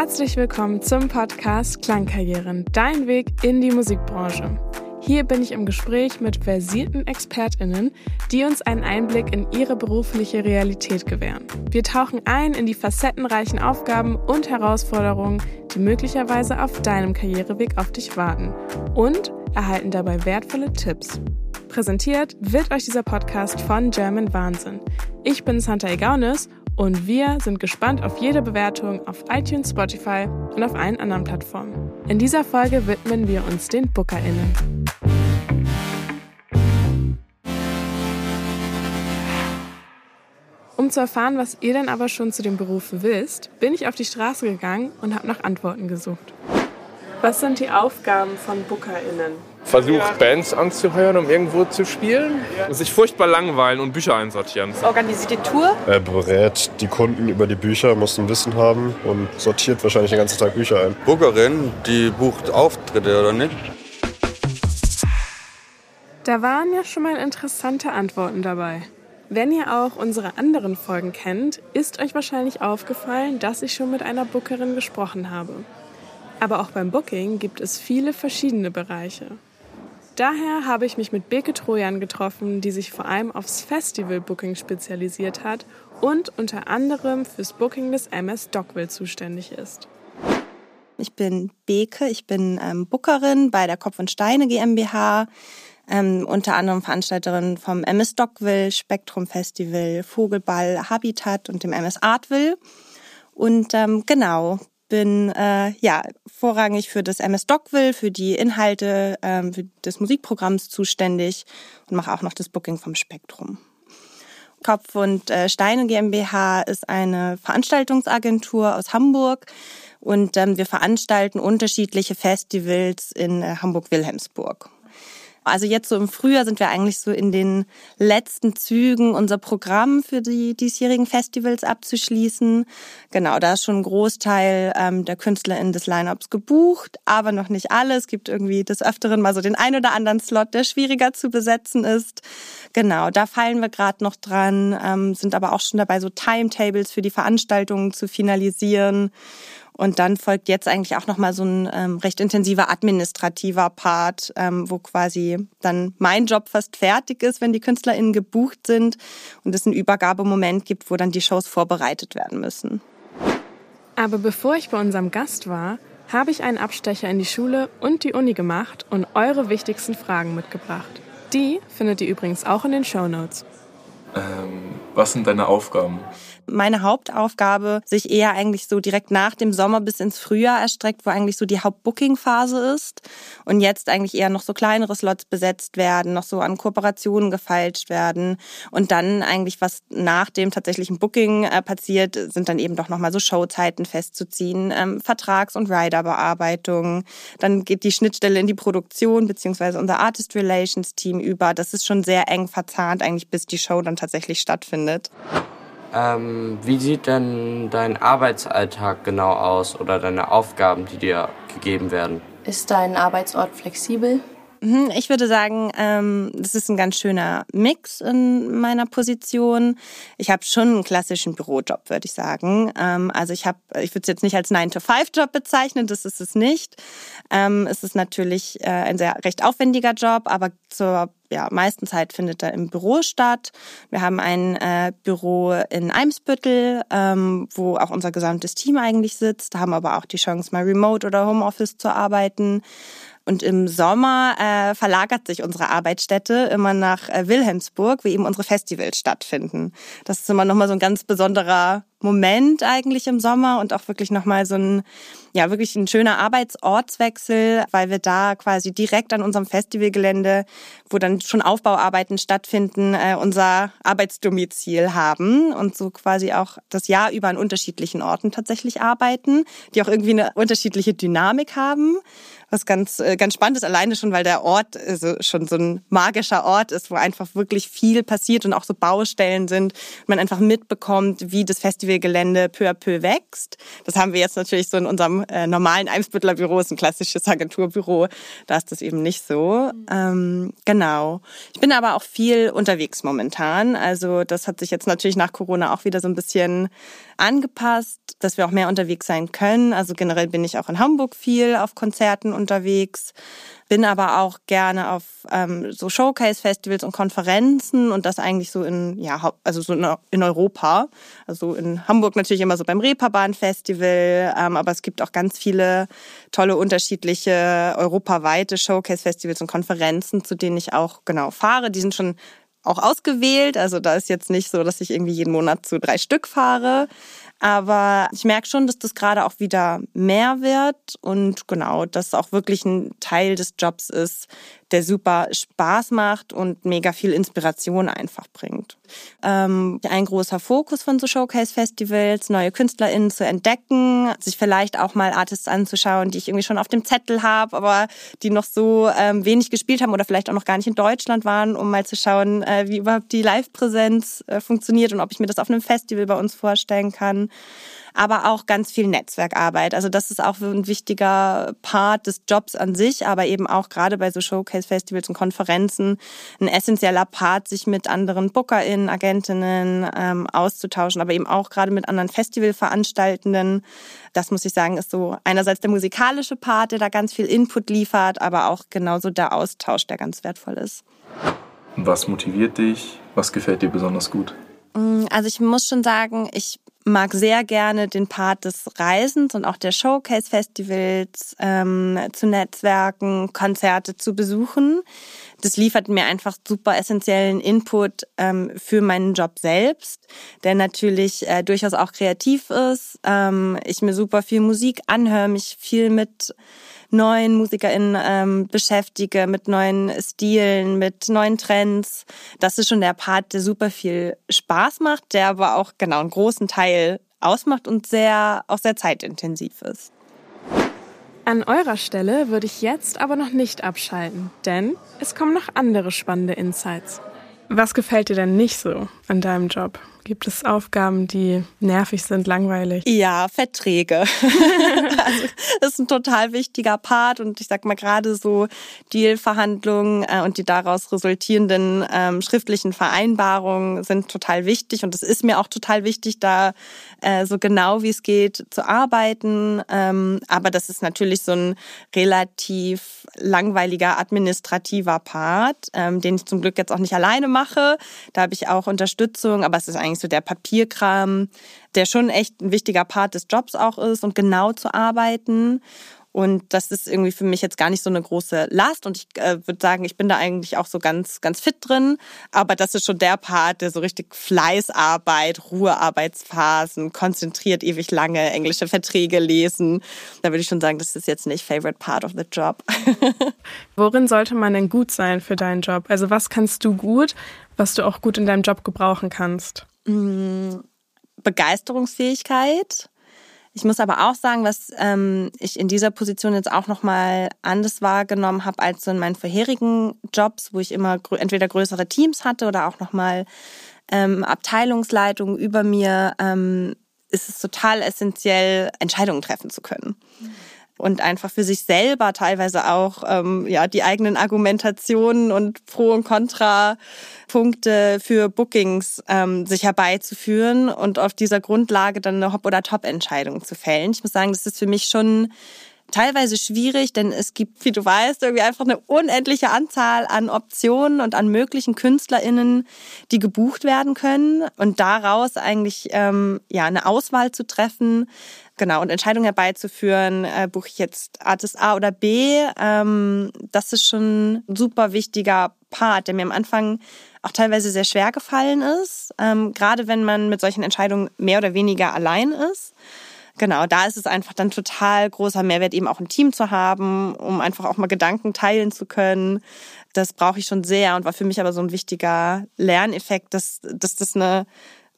Herzlich willkommen zum Podcast Klangkarrieren, dein Weg in die Musikbranche. Hier bin ich im Gespräch mit versierten ExpertInnen, die uns einen Einblick in ihre berufliche Realität gewähren. Wir tauchen ein in die facettenreichen Aufgaben und Herausforderungen, die möglicherweise auf deinem Karriereweg auf dich warten und erhalten dabei wertvolle Tipps. Präsentiert wird euch dieser Podcast von German Wahnsinn. Ich bin Santa Egaunis und wir sind gespannt auf jede Bewertung auf iTunes, Spotify und auf allen anderen Plattformen. In dieser Folge widmen wir uns den BookerInnen. Um zu erfahren, was ihr denn aber schon zu dem Beruf wisst, bin ich auf die Straße gegangen und habe nach Antworten gesucht. Was sind die Aufgaben von BookerInnen? Versucht Bands anzuhören, um irgendwo zu spielen. Sich furchtbar langweilen und Bücher einsortieren. Organisiert die Tour. Er berät die Kunden über die Bücher, muss ein Wissen haben und sortiert wahrscheinlich den ganzen Tag Bücher ein. Bookerin, die bucht Auftritte, oder nicht? Da waren ja schon mal interessante Antworten dabei. Wenn ihr auch unsere anderen Folgen kennt, ist euch wahrscheinlich aufgefallen, dass ich schon mit einer Bookerin gesprochen habe. Aber auch beim Booking gibt es viele verschiedene Bereiche. Daher habe ich mich mit Beke Trojan getroffen, die sich vor allem aufs Festival-Booking spezialisiert hat und unter anderem fürs Booking des MS Dockville zuständig ist. Ich bin Beke, ich bin ähm, Bookerin bei der Kopf und Steine GmbH ähm, unter anderem Veranstalterin vom MS Dockville, Spektrum Festival, Vogelball, Habitat und dem MS Artville. Und ähm, genau, bin äh, ja vorrangig für das MS Dockville, für die Inhalte ähm, des Musikprogramms zuständig und mache auch noch das Booking vom Spektrum. Kopf und äh, Steine GmbH ist eine Veranstaltungsagentur aus Hamburg und ähm, wir veranstalten unterschiedliche Festivals in äh, Hamburg-Wilhelmsburg. Also jetzt so im Frühjahr sind wir eigentlich so in den letzten Zügen, unser Programm für die diesjährigen Festivals abzuschließen. Genau, da ist schon ein Großteil ähm, der KünstlerInnen des Lineups gebucht, aber noch nicht alle. Es gibt irgendwie des Öfteren mal so den ein oder anderen Slot, der schwieriger zu besetzen ist. Genau, da fallen wir gerade noch dran, ähm, sind aber auch schon dabei, so Timetables für die Veranstaltungen zu finalisieren. Und dann folgt jetzt eigentlich auch nochmal so ein ähm, recht intensiver administrativer Part, ähm, wo quasi dann mein Job fast fertig ist, wenn die KünstlerInnen gebucht sind und es einen Übergabemoment gibt, wo dann die Shows vorbereitet werden müssen. Aber bevor ich bei unserem Gast war, habe ich einen Abstecher in die Schule und die Uni gemacht und eure wichtigsten Fragen mitgebracht. Die findet ihr übrigens auch in den Show Notes. Ähm, was sind deine Aufgaben? meine Hauptaufgabe sich eher eigentlich so direkt nach dem Sommer bis ins Frühjahr erstreckt, wo eigentlich so die Hauptbooking-Phase ist und jetzt eigentlich eher noch so kleinere Slots besetzt werden, noch so an Kooperationen gefeilscht werden und dann eigentlich was nach dem tatsächlichen Booking äh, passiert, sind dann eben doch nochmal so Showzeiten festzuziehen, ähm, Vertrags- und Rider-Bearbeitung, dann geht die Schnittstelle in die Produktion beziehungsweise unser Artist Relations Team über. Das ist schon sehr eng verzahnt eigentlich, bis die Show dann tatsächlich stattfindet. Ähm, wie sieht denn dein Arbeitsalltag genau aus oder deine Aufgaben, die dir gegeben werden? Ist dein Arbeitsort flexibel? Mhm, ich würde sagen, ähm, das ist ein ganz schöner Mix in meiner Position. Ich habe schon einen klassischen Bürojob, würde ich sagen. Ähm, also ich habe, ich würde es jetzt nicht als 9-to-5-Job bezeichnen, das ist es nicht. Ähm, es ist natürlich äh, ein sehr recht aufwendiger Job, aber zur ja, meisten Zeit findet er im Büro statt. Wir haben ein äh, Büro in Eimsbüttel, ähm, wo auch unser gesamtes Team eigentlich sitzt, haben aber auch die Chance, mal remote oder Homeoffice zu arbeiten. Und im Sommer äh, verlagert sich unsere Arbeitsstätte immer nach äh, Wilhelmsburg, wo eben unsere Festivals stattfinden. Das ist immer nochmal so ein ganz besonderer Moment eigentlich im Sommer und auch wirklich nochmal so ein, ja, wirklich ein schöner Arbeitsortswechsel, weil wir da quasi direkt an unserem Festivalgelände, wo dann schon Aufbauarbeiten stattfinden, äh, unser Arbeitsdomizil haben und so quasi auch das Jahr über an unterschiedlichen Orten tatsächlich arbeiten, die auch irgendwie eine unterschiedliche Dynamik haben was ganz, äh, ganz spannend ist, alleine schon, weil der Ort also schon so ein magischer Ort ist, wo einfach wirklich viel passiert und auch so Baustellen sind. Man einfach mitbekommt, wie das Festival Festivalgelände peu à peu wächst. Das haben wir jetzt natürlich so in unserem äh, normalen Eimsbüttler Büro, ist ein klassisches Agenturbüro, da ist das eben nicht so. Ähm, genau. Ich bin aber auch viel unterwegs momentan. Also das hat sich jetzt natürlich nach Corona auch wieder so ein bisschen angepasst, dass wir auch mehr unterwegs sein können. Also generell bin ich auch in Hamburg viel auf Konzerten unterwegs bin aber auch gerne auf ähm, so Showcase-Festivals und Konferenzen und das eigentlich so in, ja, also so in Europa. Also in Hamburg natürlich immer so beim Reeperbahn-Festival, ähm, aber es gibt auch ganz viele tolle unterschiedliche europaweite Showcase-Festivals und Konferenzen, zu denen ich auch genau fahre. Die sind schon auch ausgewählt. Also da ist jetzt nicht so, dass ich irgendwie jeden Monat zu drei Stück fahre. Aber ich merke schon, dass das gerade auch wieder mehr wird und genau, dass auch wirklich ein Teil des Jobs ist, der super Spaß macht und mega viel Inspiration einfach bringt. Ähm, ein großer Fokus von so Showcase-Festivals, neue KünstlerInnen zu entdecken, sich vielleicht auch mal Artists anzuschauen, die ich irgendwie schon auf dem Zettel habe, aber die noch so ähm, wenig gespielt haben oder vielleicht auch noch gar nicht in Deutschland waren, um mal zu schauen, äh, wie überhaupt die Live-Präsenz äh, funktioniert und ob ich mir das auf einem Festival bei uns vorstellen kann aber auch ganz viel Netzwerkarbeit. Also das ist auch ein wichtiger Part des Jobs an sich, aber eben auch gerade bei so Showcase-Festivals und Konferenzen ein essentieller Part, sich mit anderen BookerInnen, Agentinnen ähm, auszutauschen, aber eben auch gerade mit anderen Festivalveranstaltenden. Das muss ich sagen, ist so einerseits der musikalische Part, der da ganz viel Input liefert, aber auch genauso der Austausch, der ganz wertvoll ist. Was motiviert dich? Was gefällt dir besonders gut? Mm, also ich muss schon sagen, ich mag sehr gerne den Part des Reisens und auch der Showcase-Festivals ähm, zu Netzwerken, Konzerte zu besuchen. Das liefert mir einfach super essentiellen Input ähm, für meinen Job selbst, der natürlich äh, durchaus auch kreativ ist. Ähm, ich mir super viel Musik anhöre, mich viel mit neuen MusikerInnen ähm, beschäftige, mit neuen Stilen, mit neuen Trends. Das ist schon der Part, der super viel Spaß macht, der aber auch genau einen großen Teil ausmacht und sehr, auch sehr zeitintensiv ist. An eurer Stelle würde ich jetzt aber noch nicht abschalten, denn es kommen noch andere spannende Insights. Was gefällt dir denn nicht so an deinem Job? Gibt es Aufgaben, die nervig sind, langweilig? Ja, Verträge. also, das ist ein total wichtiger Part und ich sag mal gerade so Dealverhandlungen äh, und die daraus resultierenden ähm, schriftlichen Vereinbarungen sind total wichtig und es ist mir auch total wichtig, da äh, so genau wie es geht zu arbeiten. Ähm, aber das ist natürlich so ein relativ langweiliger administrativer Part, ähm, den ich zum Glück jetzt auch nicht alleine mache. Da habe ich auch Unterstützung, aber es ist eigentlich so der Papierkram, der schon echt ein wichtiger Part des Jobs auch ist und genau zu arbeiten. Und das ist irgendwie für mich jetzt gar nicht so eine große Last. Und ich äh, würde sagen, ich bin da eigentlich auch so ganz, ganz fit drin. Aber das ist schon der Part, der so richtig Fleißarbeit, Ruhearbeitsphasen, konzentriert ewig lange englische Verträge lesen. Da würde ich schon sagen, das ist jetzt nicht favorite part of the job. Worin sollte man denn gut sein für deinen Job? Also was kannst du gut, was du auch gut in deinem Job gebrauchen kannst? Mm, Begeisterungsfähigkeit. Ich muss aber auch sagen, was ähm, ich in dieser Position jetzt auch nochmal anders wahrgenommen habe als so in meinen vorherigen Jobs, wo ich immer grö entweder größere Teams hatte oder auch nochmal ähm, Abteilungsleitungen über mir, ähm, ist es total essentiell, Entscheidungen treffen zu können. Mhm und einfach für sich selber teilweise auch ähm, ja die eigenen Argumentationen und Pro- und Kontra-Punkte für Bookings ähm, sich herbeizuführen und auf dieser Grundlage dann eine Hop- oder Top-Entscheidung zu fällen. Ich muss sagen, das ist für mich schon teilweise schwierig, denn es gibt, wie du weißt, irgendwie einfach eine unendliche Anzahl an Optionen und an möglichen KünstlerInnen, die gebucht werden können und daraus eigentlich ähm, ja eine Auswahl zu treffen, Genau, und Entscheidungen herbeizuführen, äh, buche ich jetzt Artist A oder B, ähm, das ist schon ein super wichtiger Part, der mir am Anfang auch teilweise sehr schwer gefallen ist, ähm, gerade wenn man mit solchen Entscheidungen mehr oder weniger allein ist. Genau, da ist es einfach dann total großer Mehrwert, eben auch ein Team zu haben, um einfach auch mal Gedanken teilen zu können. Das brauche ich schon sehr und war für mich aber so ein wichtiger Lerneffekt, dass, dass das eine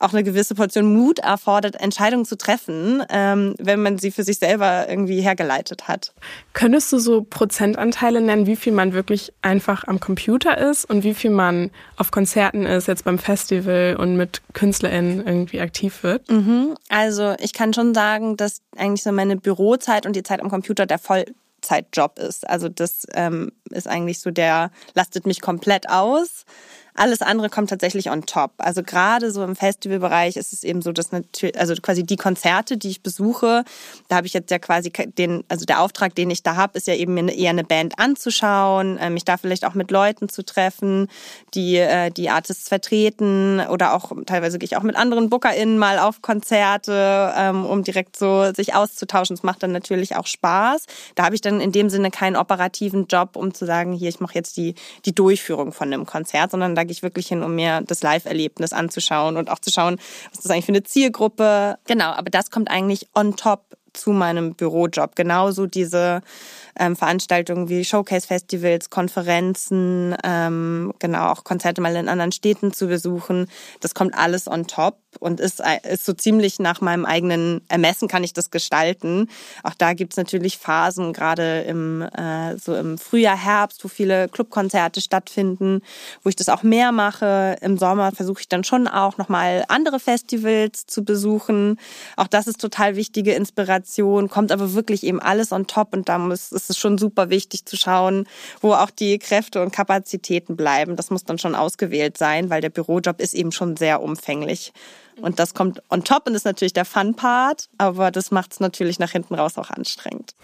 auch eine gewisse Portion Mut erfordert, Entscheidungen zu treffen, ähm, wenn man sie für sich selber irgendwie hergeleitet hat. Könntest du so Prozentanteile nennen, wie viel man wirklich einfach am Computer ist und wie viel man auf Konzerten ist, jetzt beim Festival und mit KünstlerInnen irgendwie aktiv wird? Mhm. Also ich kann schon sagen, dass eigentlich so meine Bürozeit und die Zeit am Computer der Vollzeitjob ist. Also das ähm, ist eigentlich so der, lastet mich komplett aus. Alles andere kommt tatsächlich on top. Also gerade so im Festivalbereich ist es eben so, dass natürlich, also quasi die Konzerte, die ich besuche, da habe ich jetzt ja quasi den, also der Auftrag, den ich da habe, ist ja eben mir eher eine Band anzuschauen, äh, mich da vielleicht auch mit Leuten zu treffen, die äh, die Artists vertreten oder auch teilweise gehe ich auch mit anderen BookerInnen mal auf Konzerte, ähm, um direkt so sich auszutauschen. Das macht dann natürlich auch Spaß. Da habe ich dann in dem Sinne keinen operativen Job, um zu sagen, hier, ich mache jetzt die, die Durchführung von einem Konzert, sondern da gehe ich wirklich hin, um mir das Live-Erlebnis anzuschauen und auch zu schauen, was ist das eigentlich für eine Zielgruppe. Genau, aber das kommt eigentlich on top zu meinem Bürojob. Genauso diese ähm, Veranstaltungen wie Showcase-Festivals, Konferenzen, ähm, genau auch Konzerte mal in anderen Städten zu besuchen. Das kommt alles on top und ist, ist so ziemlich nach meinem eigenen Ermessen kann ich das gestalten. Auch da gibt's natürlich Phasen, gerade im, äh, so im Frühjahr, Herbst, wo viele Clubkonzerte stattfinden, wo ich das auch mehr mache. Im Sommer versuche ich dann schon auch nochmal andere Festivals zu besuchen. Auch das ist total wichtige Inspiration, kommt aber wirklich eben alles on top und da muss, ist es schon super wichtig zu schauen, wo auch die Kräfte und Kapazitäten bleiben. Das muss dann schon ausgewählt sein, weil der Bürojob ist eben schon sehr umfänglich. Und das kommt on top und ist natürlich der Fun-Part, aber das macht es natürlich nach hinten raus auch anstrengend.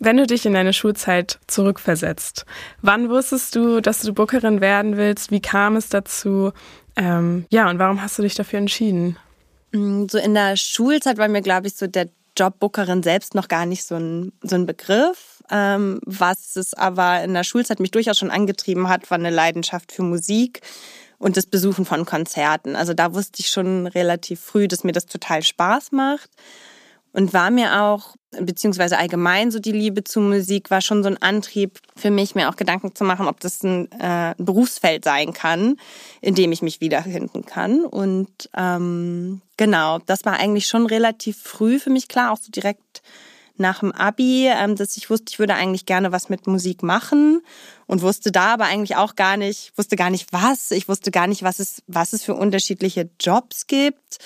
Wenn du dich in deine Schulzeit zurückversetzt, wann wusstest du, dass du Bookerin werden willst? Wie kam es dazu? Ähm, ja, und warum hast du dich dafür entschieden? Mm, so in der Schulzeit war mir, glaube ich, so der Job Bookerin selbst noch gar nicht so ein, so ein Begriff. Ähm, was es aber in der Schulzeit mich durchaus schon angetrieben hat, war eine Leidenschaft für Musik und das Besuchen von Konzerten. Also da wusste ich schon relativ früh, dass mir das total Spaß macht und war mir auch, beziehungsweise allgemein so die Liebe zu Musik, war schon so ein Antrieb für mich, mir auch Gedanken zu machen, ob das ein, äh, Berufsfeld sein kann, in dem ich mich wiederfinden kann. Und ähm, genau, das war eigentlich schon relativ früh für mich klar, auch so direkt nach dem Abi, ähm, dass ich wusste, ich würde eigentlich gerne was mit Musik machen und wusste da aber eigentlich auch gar nicht, wusste gar nicht was. Ich wusste gar nicht, was es, was es für unterschiedliche Jobs gibt.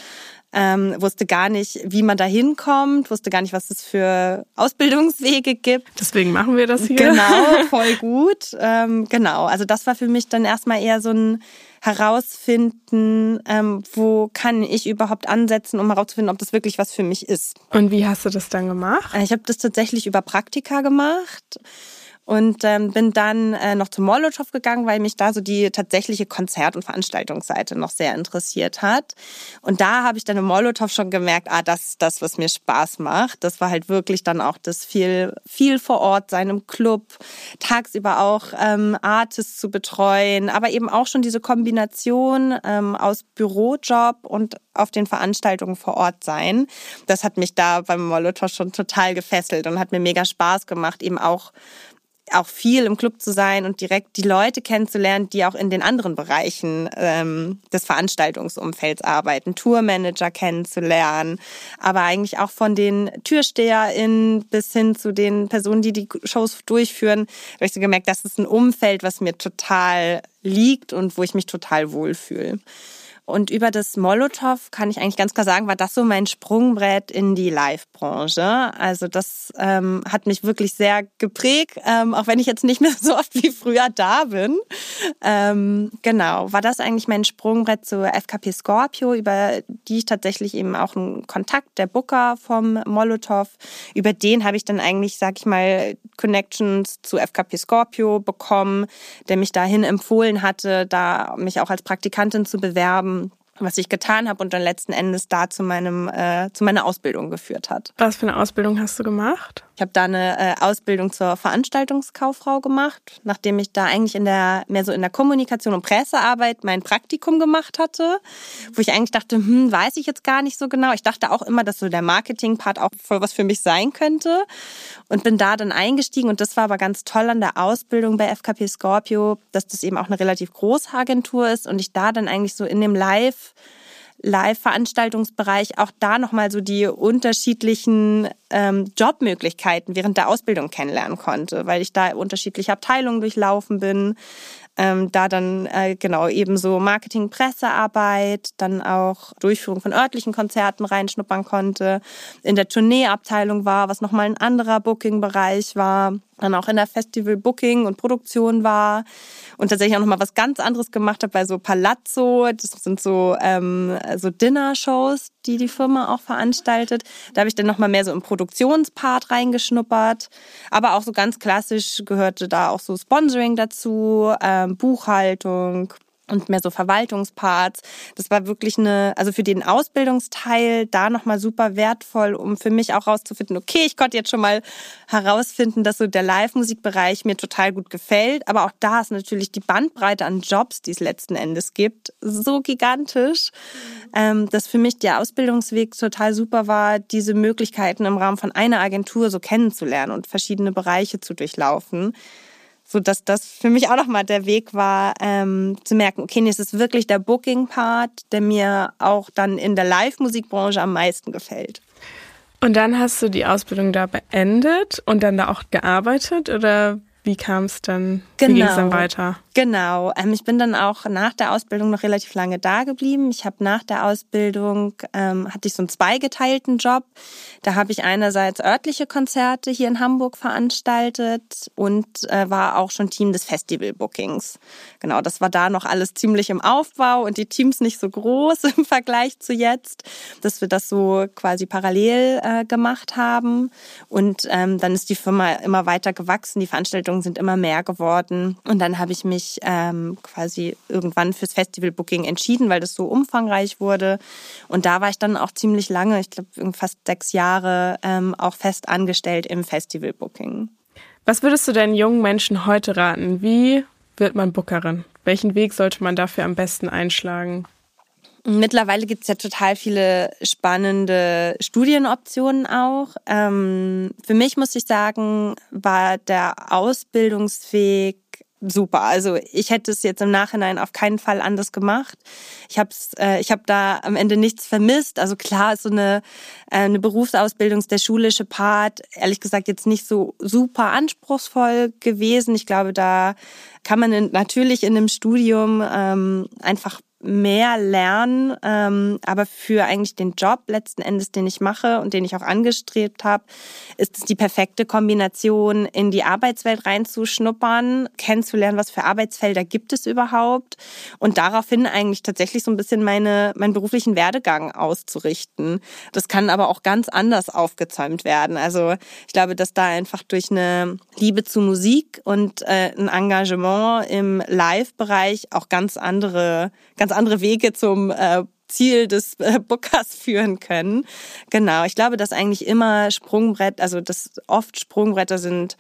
Ähm, wusste gar nicht, wie man da hinkommt, wusste gar nicht, was es für Ausbildungswege gibt. Deswegen machen wir das hier. Genau, voll gut. Ähm, genau, also das war für mich dann erstmal eher so ein herausfinden, ähm, wo kann ich überhaupt ansetzen, um herauszufinden, ob das wirklich was für mich ist. Und wie hast du das dann gemacht? Ich habe das tatsächlich über Praktika gemacht und ähm, bin dann äh, noch zum Molotow gegangen, weil mich da so die tatsächliche Konzert- und Veranstaltungsseite noch sehr interessiert hat. Und da habe ich dann im Molotow schon gemerkt, ah, das ist das, was mir Spaß macht. Das war halt wirklich dann auch das viel, viel vor Ort sein im Club, tagsüber auch ähm, Artists zu betreuen, aber eben auch schon diese Kombination ähm, aus Bürojob und auf den Veranstaltungen vor Ort sein. Das hat mich da beim Molotow schon total gefesselt und hat mir mega Spaß gemacht, eben auch auch viel im Club zu sein und direkt die Leute kennenzulernen, die auch in den anderen Bereichen ähm, des Veranstaltungsumfelds arbeiten, Tourmanager kennenzulernen, aber eigentlich auch von den TürsteherInnen bis hin zu den Personen, die die Shows durchführen, habe ich so gemerkt, das ist ein Umfeld, was mir total liegt und wo ich mich total wohlfühle. Und über das Molotow kann ich eigentlich ganz klar sagen, war das so mein Sprungbrett in die Live-Branche. Also das ähm, hat mich wirklich sehr geprägt, ähm, auch wenn ich jetzt nicht mehr so oft wie früher da bin. Ähm, genau, war das eigentlich mein Sprungbrett zur FKP Scorpio, über die ich tatsächlich eben auch einen Kontakt, der Booker vom Molotow, über den habe ich dann eigentlich, sag ich mal, Connections zu FKP Scorpio bekommen, der mich dahin empfohlen hatte, da mich auch als Praktikantin zu bewerben was ich getan habe und dann letzten Endes da zu meinem äh, zu meiner Ausbildung geführt hat. Was für eine Ausbildung hast du gemacht? Ich habe da eine äh, Ausbildung zur Veranstaltungskauffrau gemacht, nachdem ich da eigentlich in der mehr so in der Kommunikation und Pressearbeit mein Praktikum gemacht hatte, wo ich eigentlich dachte, hm, weiß ich jetzt gar nicht so genau. Ich dachte auch immer, dass so der Marketing-Part auch voll was für mich sein könnte und bin da dann eingestiegen und das war aber ganz toll an der Ausbildung bei FKP Scorpio, dass das eben auch eine relativ große Agentur ist und ich da dann eigentlich so in dem Live Live-Veranstaltungsbereich auch da nochmal so die unterschiedlichen ähm, Jobmöglichkeiten während der Ausbildung kennenlernen konnte, weil ich da unterschiedliche Abteilungen durchlaufen bin. Ähm, da dann äh, genau ebenso Marketing, Pressearbeit, dann auch Durchführung von örtlichen Konzerten reinschnuppern konnte. In der Tourneeabteilung war, was nochmal ein anderer Booking-Bereich war dann auch in der Festival Booking und Produktion war und tatsächlich auch noch mal was ganz anderes gemacht habe bei so Palazzo. Das sind so ähm, so Dinner-Shows, die die Firma auch veranstaltet. Da habe ich dann noch mal mehr so im Produktionspart reingeschnuppert. Aber auch so ganz klassisch gehörte da auch so Sponsoring dazu, ähm, Buchhaltung, und mehr so Verwaltungsparts. Das war wirklich eine, also für den Ausbildungsteil da nochmal super wertvoll, um für mich auch rauszufinden, okay, ich konnte jetzt schon mal herausfinden, dass so der Live-Musikbereich mir total gut gefällt. Aber auch da ist natürlich die Bandbreite an Jobs, die es letzten Endes gibt, so gigantisch, ähm, dass für mich der Ausbildungsweg total super war, diese Möglichkeiten im Rahmen von einer Agentur so kennenzulernen und verschiedene Bereiche zu durchlaufen so dass das für mich auch nochmal der Weg war, ähm, zu merken, okay, nee, es ist wirklich der Booking-Part, der mir auch dann in der Live-Musikbranche am meisten gefällt. Und dann hast du die Ausbildung da beendet und dann da auch gearbeitet oder wie kam es dann? Genau. Wie ging es dann weiter? Genau. Ähm, ich bin dann auch nach der Ausbildung noch relativ lange da geblieben. Ich habe nach der Ausbildung ähm, hatte ich so einen zweigeteilten Job. Da habe ich einerseits örtliche Konzerte hier in Hamburg veranstaltet und äh, war auch schon Team des Festival-Bookings. Genau, das war da noch alles ziemlich im Aufbau und die Teams nicht so groß im Vergleich zu jetzt, dass wir das so quasi parallel äh, gemacht haben. Und ähm, dann ist die Firma immer weiter gewachsen. Die Veranstaltungen sind immer mehr geworden. Und dann habe ich mich ähm, quasi irgendwann fürs Festival-Booking entschieden, weil das so umfangreich wurde. Und da war ich dann auch ziemlich lange, ich glaube fast sechs Jahre, ähm, auch fest angestellt im Festival-Booking. Was würdest du denn jungen Menschen heute raten? Wie wird man Bookerin? Welchen Weg sollte man dafür am besten einschlagen? Mittlerweile gibt es ja total viele spannende Studienoptionen auch. Ähm, für mich muss ich sagen, war der Ausbildungsweg super. Also ich hätte es jetzt im Nachhinein auf keinen Fall anders gemacht. Ich habe äh, ich habe da am Ende nichts vermisst. Also klar so eine äh, eine Berufsausbildung, der schulische Part, ehrlich gesagt jetzt nicht so super anspruchsvoll gewesen. Ich glaube, da kann man in, natürlich in einem Studium ähm, einfach mehr lernen, ähm, aber für eigentlich den Job letzten Endes, den ich mache und den ich auch angestrebt habe, ist es die perfekte Kombination, in die Arbeitswelt reinzuschnuppern, kennenzulernen, was für Arbeitsfelder gibt es überhaupt und daraufhin eigentlich tatsächlich so ein bisschen meine, meinen beruflichen Werdegang auszurichten. Das kann aber auch ganz anders aufgezäumt werden. Also ich glaube, dass da einfach durch eine Liebe zu Musik und äh, ein Engagement im Live-Bereich auch ganz andere, ganz ganz andere Wege zum äh, Ziel des äh, Bookers führen können. Genau, ich glaube, dass eigentlich immer Sprungbrett, also dass oft Sprungbretter sind,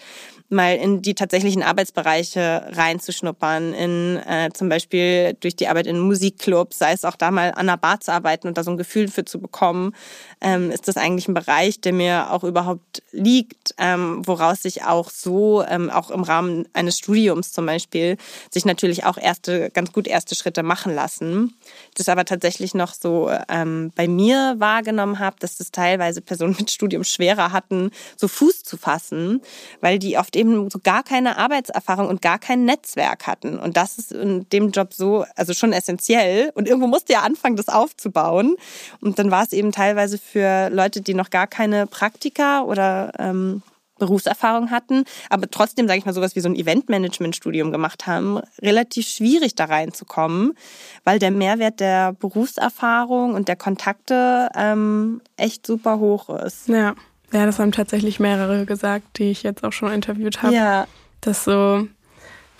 mal in die tatsächlichen Arbeitsbereiche reinzuschnuppern, in äh, zum Beispiel durch die Arbeit in Musikclubs, sei es auch da mal an der Bar zu arbeiten und da so ein Gefühl für zu bekommen, ähm, ist das eigentlich ein Bereich, der mir auch überhaupt liegt, ähm, woraus sich auch so, ähm, auch im Rahmen eines Studiums zum Beispiel, sich natürlich auch erste, ganz gut erste Schritte machen lassen. Das aber tatsächlich noch so ähm, bei mir wahrgenommen habe, dass das teilweise Personen mit Studium schwerer hatten, so Fuß zu fassen, weil die oft eben so gar keine Arbeitserfahrung und gar kein Netzwerk hatten. Und das ist in dem Job so, also schon essentiell. Und irgendwo musste ja anfangen, das aufzubauen. Und dann war es eben teilweise für Leute, die noch gar keine Praktika oder ähm, Berufserfahrung hatten, aber trotzdem, sage ich mal, sowas wie so ein Eventmanagement-Studium gemacht haben, relativ schwierig da reinzukommen, weil der Mehrwert der Berufserfahrung und der Kontakte ähm, echt super hoch ist. Ja. Ja, das haben tatsächlich mehrere gesagt, die ich jetzt auch schon interviewt habe. Ja. Dass so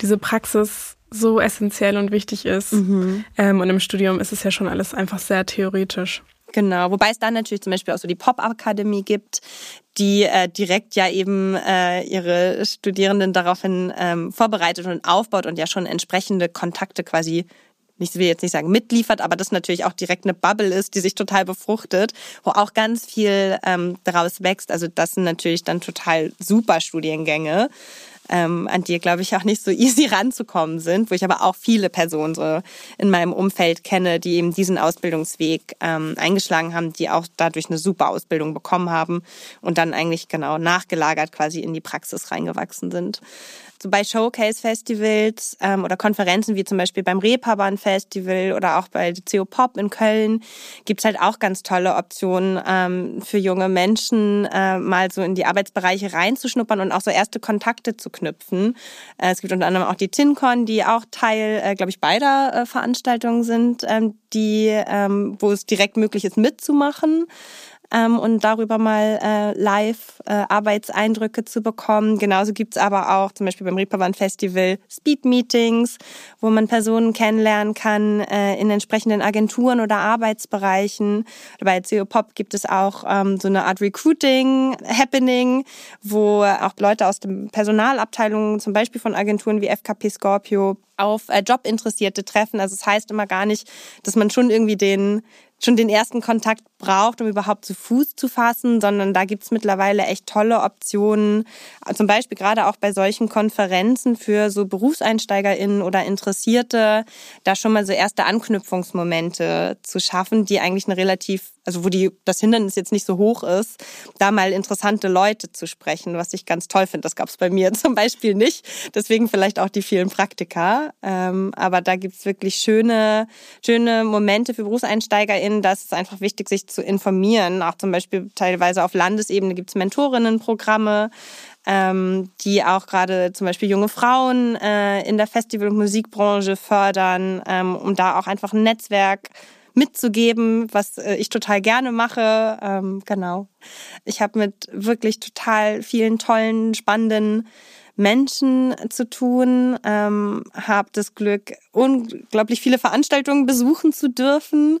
diese Praxis so essentiell und wichtig ist. Mhm. Ähm, und im Studium ist es ja schon alles einfach sehr theoretisch. Genau, wobei es dann natürlich zum Beispiel auch so die Pop-Akademie gibt, die äh, direkt ja eben äh, ihre Studierenden daraufhin ähm, vorbereitet und aufbaut und ja schon entsprechende Kontakte quasi nicht will jetzt nicht sagen mitliefert, aber das natürlich auch direkt eine Bubble ist, die sich total befruchtet, wo auch ganz viel ähm, daraus wächst. Also das sind natürlich dann total super Studiengänge. Ähm, an die, glaube ich, auch nicht so easy ranzukommen sind, wo ich aber auch viele Personen so in meinem Umfeld kenne, die eben diesen Ausbildungsweg ähm, eingeschlagen haben, die auch dadurch eine super Ausbildung bekommen haben und dann eigentlich genau nachgelagert quasi in die Praxis reingewachsen sind. So bei Showcase-Festivals ähm, oder Konferenzen wie zum Beispiel beim Reeperbahn Festival oder auch bei CO Pop in Köln gibt's halt auch ganz tolle Optionen ähm, für junge Menschen, äh, mal so in die Arbeitsbereiche reinzuschnuppern und auch so erste Kontakte zu knüpfen. Äh, es gibt unter anderem auch die TinCon, die auch Teil, äh, glaube ich, beider äh, Veranstaltungen sind, ähm, die, ähm, wo es direkt möglich ist, mitzumachen ähm, und darüber mal äh, live äh, Arbeitseindrücke zu bekommen. Genauso gibt's aber auch zum Beispiel beim Reeperbahn Festival Speed-Meetings, wo man Personen kennenlernen kann äh, in entsprechenden Agenturen oder Arbeitsbereichen. Bei CO Pop gibt es auch ähm, so eine Art Recruiting-Happening, wo auch Leute aus den Personalabteilungen, zum Beispiel von Agenturen wie FKP Scorpio, auf äh, Jobinteressierte treffen. Also es das heißt immer gar nicht, dass man schon irgendwie den schon den ersten Kontakt braucht, um überhaupt zu Fuß zu fassen, sondern da gibt's mittlerweile echt tolle Optionen. Zum Beispiel gerade auch bei solchen Konferenzen für so BerufseinsteigerInnen oder Interessierte, da schon mal so erste Anknüpfungsmomente zu schaffen, die eigentlich eine relativ also wo die, das Hindernis jetzt nicht so hoch ist, da mal interessante Leute zu sprechen, was ich ganz toll finde. Das gab es bei mir zum Beispiel nicht. Deswegen vielleicht auch die vielen Praktika. Ähm, aber da gibt's wirklich schöne, schöne Momente für BerufseinsteigerInnen. Da ist es einfach wichtig, sich zu informieren. Auch zum Beispiel teilweise auf Landesebene gibt's Mentorinnenprogramme ähm, die auch gerade zum Beispiel junge Frauen äh, in der Festival- und Musikbranche fördern, ähm, um da auch einfach ein Netzwerk mitzugeben, was äh, ich total gerne mache. Ähm, genau. Ich habe mit wirklich total vielen tollen, spannenden Menschen zu tun, ähm, habe das Glück, unglaublich viele Veranstaltungen besuchen zu dürfen,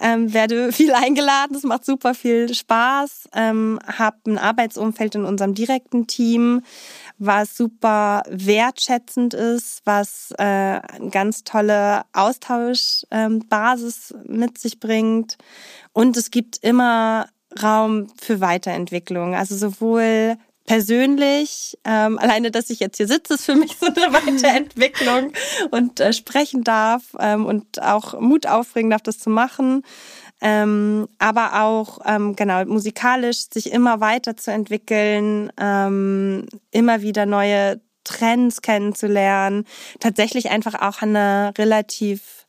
ähm, werde viel eingeladen, es macht super viel Spaß, ähm, habe ein Arbeitsumfeld in unserem direkten Team, was super wertschätzend ist, was äh, eine ganz tolle Austauschbasis ähm, mit sich bringt. Und es gibt immer Raum für Weiterentwicklung. Also sowohl persönlich, ähm, alleine, dass ich jetzt hier sitze, ist für mich so eine Weiterentwicklung und äh, sprechen darf ähm, und auch Mut aufbringen darf, das zu machen. Ähm, aber auch ähm, genau musikalisch sich immer weiterzuentwickeln, ähm, immer wieder neue Trends kennenzulernen, tatsächlich einfach auch eine relativ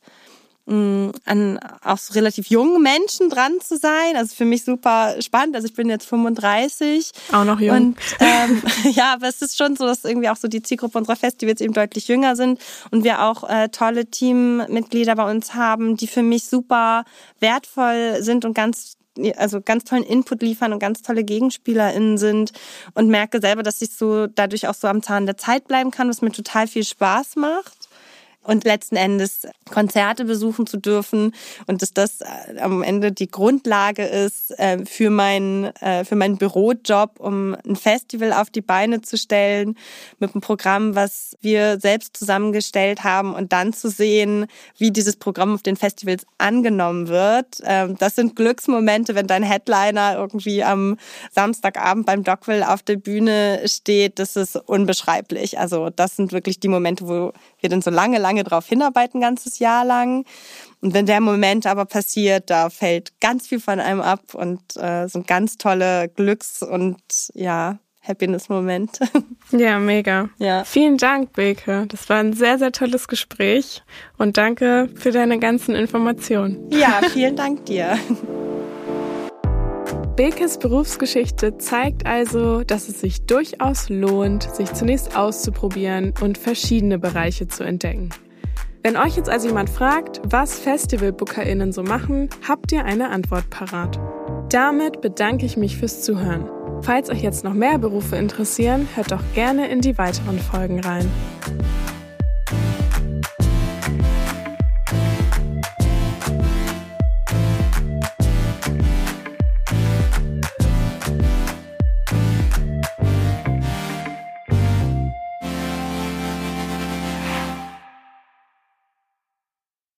an auch so relativ jungen Menschen dran zu sein. Also für mich super spannend. Also ich bin jetzt 35. Auch noch jung. Und ähm, ja, aber es ist schon so, dass irgendwie auch so die Zielgruppe unserer Festivals eben deutlich jünger sind und wir auch äh, tolle Teammitglieder bei uns haben, die für mich super wertvoll sind und ganz also ganz tollen Input liefern und ganz tolle GegenspielerInnen sind und merke selber, dass ich so dadurch auch so am Zahn der Zeit bleiben kann, was mir total viel Spaß macht und letzten Endes Konzerte besuchen zu dürfen und dass das äh, am Ende die Grundlage ist äh, für meinen äh, für meinen Bürojob, um ein Festival auf die Beine zu stellen mit einem Programm, was wir selbst zusammengestellt haben und dann zu sehen, wie dieses Programm auf den Festivals angenommen wird. Ähm, das sind Glücksmomente, wenn dein Headliner irgendwie am Samstagabend beim Dockville auf der Bühne steht. Das ist unbeschreiblich. Also das sind wirklich die Momente, wo wir dann so lange, lange drauf hinarbeiten, ein ganzes Jahr lang. Und wenn der Moment aber passiert, da fällt ganz viel von einem ab und äh, ein ganz tolle Glücks- und ja, Happiness-Moment. Ja, mega. Ja. Vielen Dank, Beke. Das war ein sehr, sehr tolles Gespräch und danke für deine ganzen Informationen. Ja, vielen Dank dir. Bekes Berufsgeschichte zeigt also, dass es sich durchaus lohnt, sich zunächst auszuprobieren und verschiedene Bereiche zu entdecken. Wenn euch jetzt also jemand fragt, was FestivalbookerInnen so machen, habt ihr eine Antwort parat. Damit bedanke ich mich fürs Zuhören. Falls euch jetzt noch mehr Berufe interessieren, hört doch gerne in die weiteren Folgen rein.